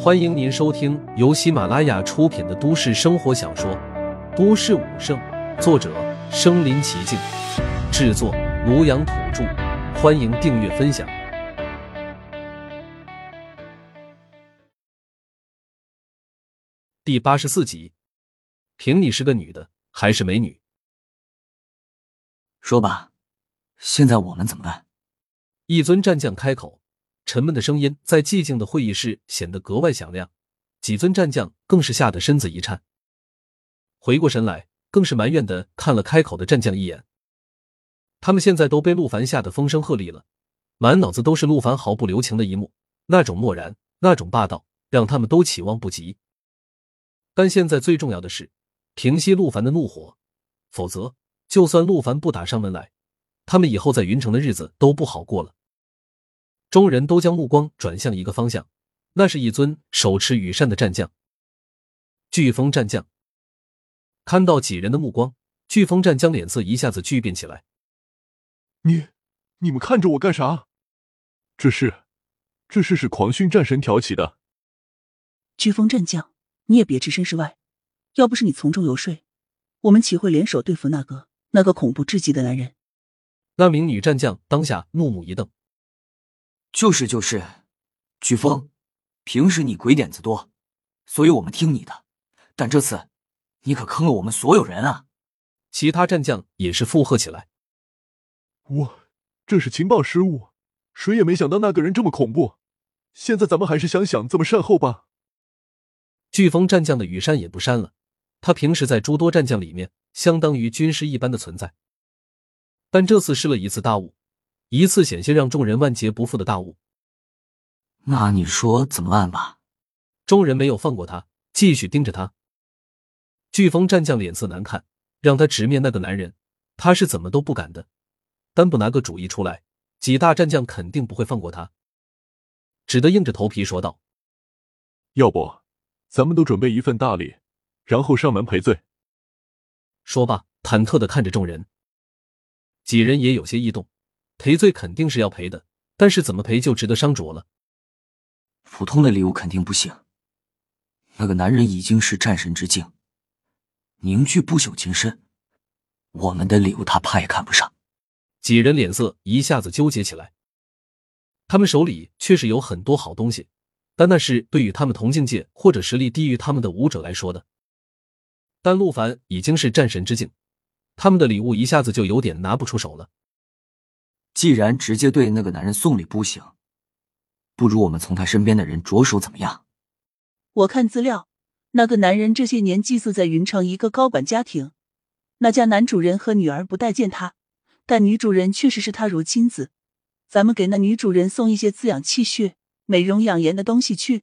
欢迎您收听由喜马拉雅出品的都市生活小说《都市武圣》，作者：身临其境，制作：庐阳土著。欢迎订阅分享。第八十四集，凭你是个女的还是美女？说吧，现在我们怎么办？一尊战将开口。沉闷的声音在寂静的会议室显得格外响亮，几尊战将更是吓得身子一颤，回过神来，更是埋怨的看了开口的战将一眼。他们现在都被陆凡吓得风声鹤唳了，满脑子都是陆凡毫不留情的一幕，那种漠然，那种霸道，让他们都期望不及。但现在最重要的是平息陆凡的怒火，否则，就算陆凡不打上门来，他们以后在云城的日子都不好过了。众人都将目光转向一个方向，那是一尊手持羽扇的战将——飓风战将。看到几人的目光，飓风战将脸色一下子巨变起来。你，你们看着我干啥？这是，这是是狂训战神挑起的。飓风战将，你也别置身事外。要不是你从中游说，我们岂会联手对付那个那个恐怖至极的男人？那名女战将当下怒目一瞪。就是就是，飓风，平时你鬼点子多，所以我们听你的。但这次，你可坑了我们所有人啊！其他战将也是附和起来。我这是情报失误，谁也没想到那个人这么恐怖。现在咱们还是想想怎么善后吧。飓风战将的羽扇也不扇了，他平时在诸多战将里面相当于军师一般的存在，但这次失了一次大误。一次险些让众人万劫不复的大雾，那你说怎么办吧？众人没有放过他，继续盯着他。飓风战将脸色难看，让他直面那个男人，他是怎么都不敢的。单不拿个主意出来，几大战将肯定不会放过他，只得硬着头皮说道：“要不，咱们都准备一份大礼，然后上门赔罪。”说罢，忐忑的看着众人，几人也有些异动。赔罪肯定是要赔的，但是怎么赔就值得商酌了。普通的礼物肯定不行。那个男人已经是战神之境，凝聚不朽金身，我们的礼物他怕也看不上。几人脸色一下子纠结起来。他们手里确实有很多好东西，但那是对于他们同境界或者实力低于他们的武者来说的。但陆凡已经是战神之境，他们的礼物一下子就有点拿不出手了。既然直接对那个男人送礼不行，不如我们从他身边的人着手，怎么样？我看资料，那个男人这些年寄宿在云城一个高管家庭，那家男主人和女儿不待见他，但女主人确实是他如亲子。咱们给那女主人送一些滋养气血、美容养颜的东西去。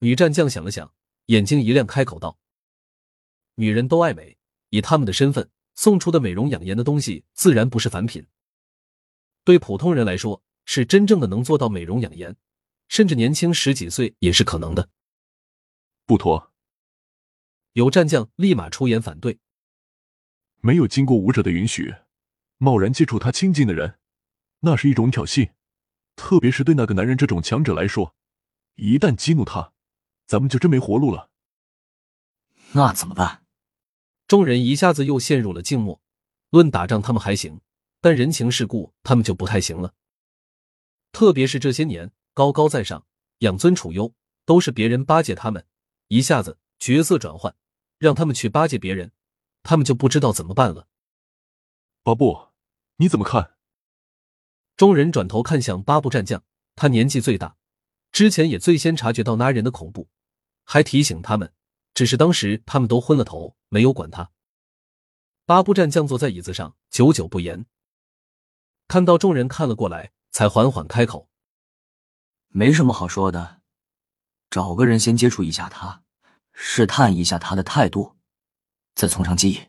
女战将想了想，眼睛一亮，开口道：“女人都爱美，以他们的身份送出的美容养颜的东西，自然不是凡品。”对普通人来说，是真正的能做到美容养颜，甚至年轻十几岁也是可能的。不妥！有战将立马出言反对。没有经过武者的允许，贸然接触他亲近的人，那是一种挑衅。特别是对那个男人这种强者来说，一旦激怒他，咱们就真没活路了。那怎么办？众人一下子又陷入了静默。论打仗，他们还行。但人情世故，他们就不太行了。特别是这些年高高在上、养尊处优，都是别人巴结他们，一下子角色转换，让他们去巴结别人，他们就不知道怎么办了。巴布，你怎么看？众人转头看向八部战将，他年纪最大，之前也最先察觉到那人的恐怖，还提醒他们，只是当时他们都昏了头，没有管他。八部战将坐在椅子上，久久不言。看到众人看了过来，才缓缓开口：“没什么好说的，找个人先接触一下他，试探一下他的态度，再从长计议。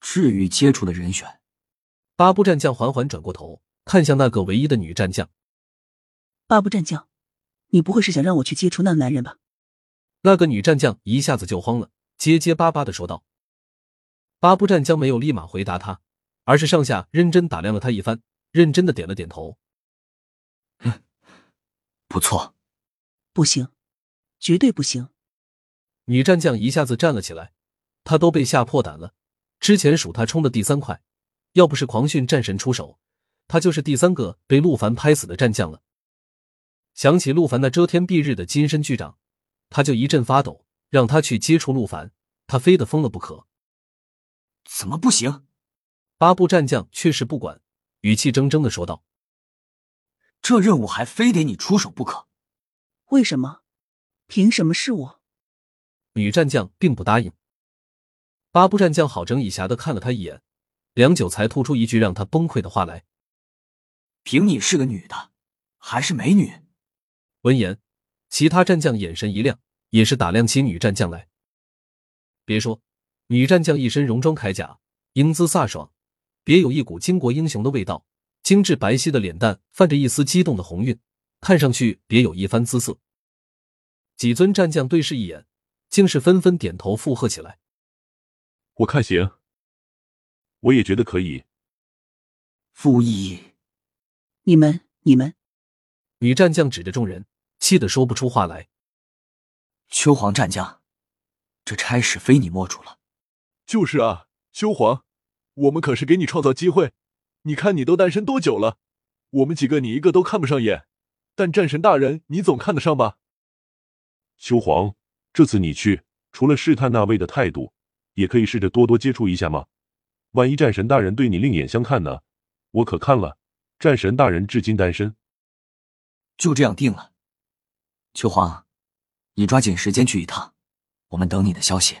至于接触的人选，八部战将缓缓转过头，看向那个唯一的女战将。八部战将，你不会是想让我去接触那男人吧？”那个女战将一下子就慌了，结结巴巴的说道。八部战将没有立马回答他，而是上下认真打量了他一番。认真的点了点头，嗯，不错。不行，绝对不行。女战将一下子站了起来，她都被吓破胆了。之前数她冲的第三快，要不是狂训战神出手，她就是第三个被陆凡拍死的战将了。想起陆凡那遮天蔽日的金身巨掌，他就一阵发抖。让他去接触陆凡，他非得疯了不可。怎么不行？八部战将却是不管，语气铮铮的说道：“这任务还非得你出手不可。为什么？凭什么是我？”女战将并不答应。八部战将好整以暇的看了他一眼，良久才吐出一句让他崩溃的话来：“凭你是个女的，还是美女？”闻言，其他战将眼神一亮。也是打量起女战将来。别说，女战将一身戎装铠甲，英姿飒爽，别有一股巾帼英雄的味道。精致白皙的脸蛋泛着一丝激动的红晕，看上去别有一番姿色。几尊战将对视一眼，竟是纷纷点头附和起来。我看行，我也觉得可以。傅毅，你们，你们！女战将指着众人，气得说不出话来。秋皇战将，这差事非你莫属了。就是啊，秋黄，我们可是给你创造机会。你看你都单身多久了？我们几个你一个都看不上眼，但战神大人你总看得上吧？秋皇，这次你去，除了试探那位的态度，也可以试着多多接触一下吗？万一战神大人对你另眼相看呢？我可看了，战神大人至今单身。就这样定了，秋皇。你抓紧时间去一趟，我们等你的消息。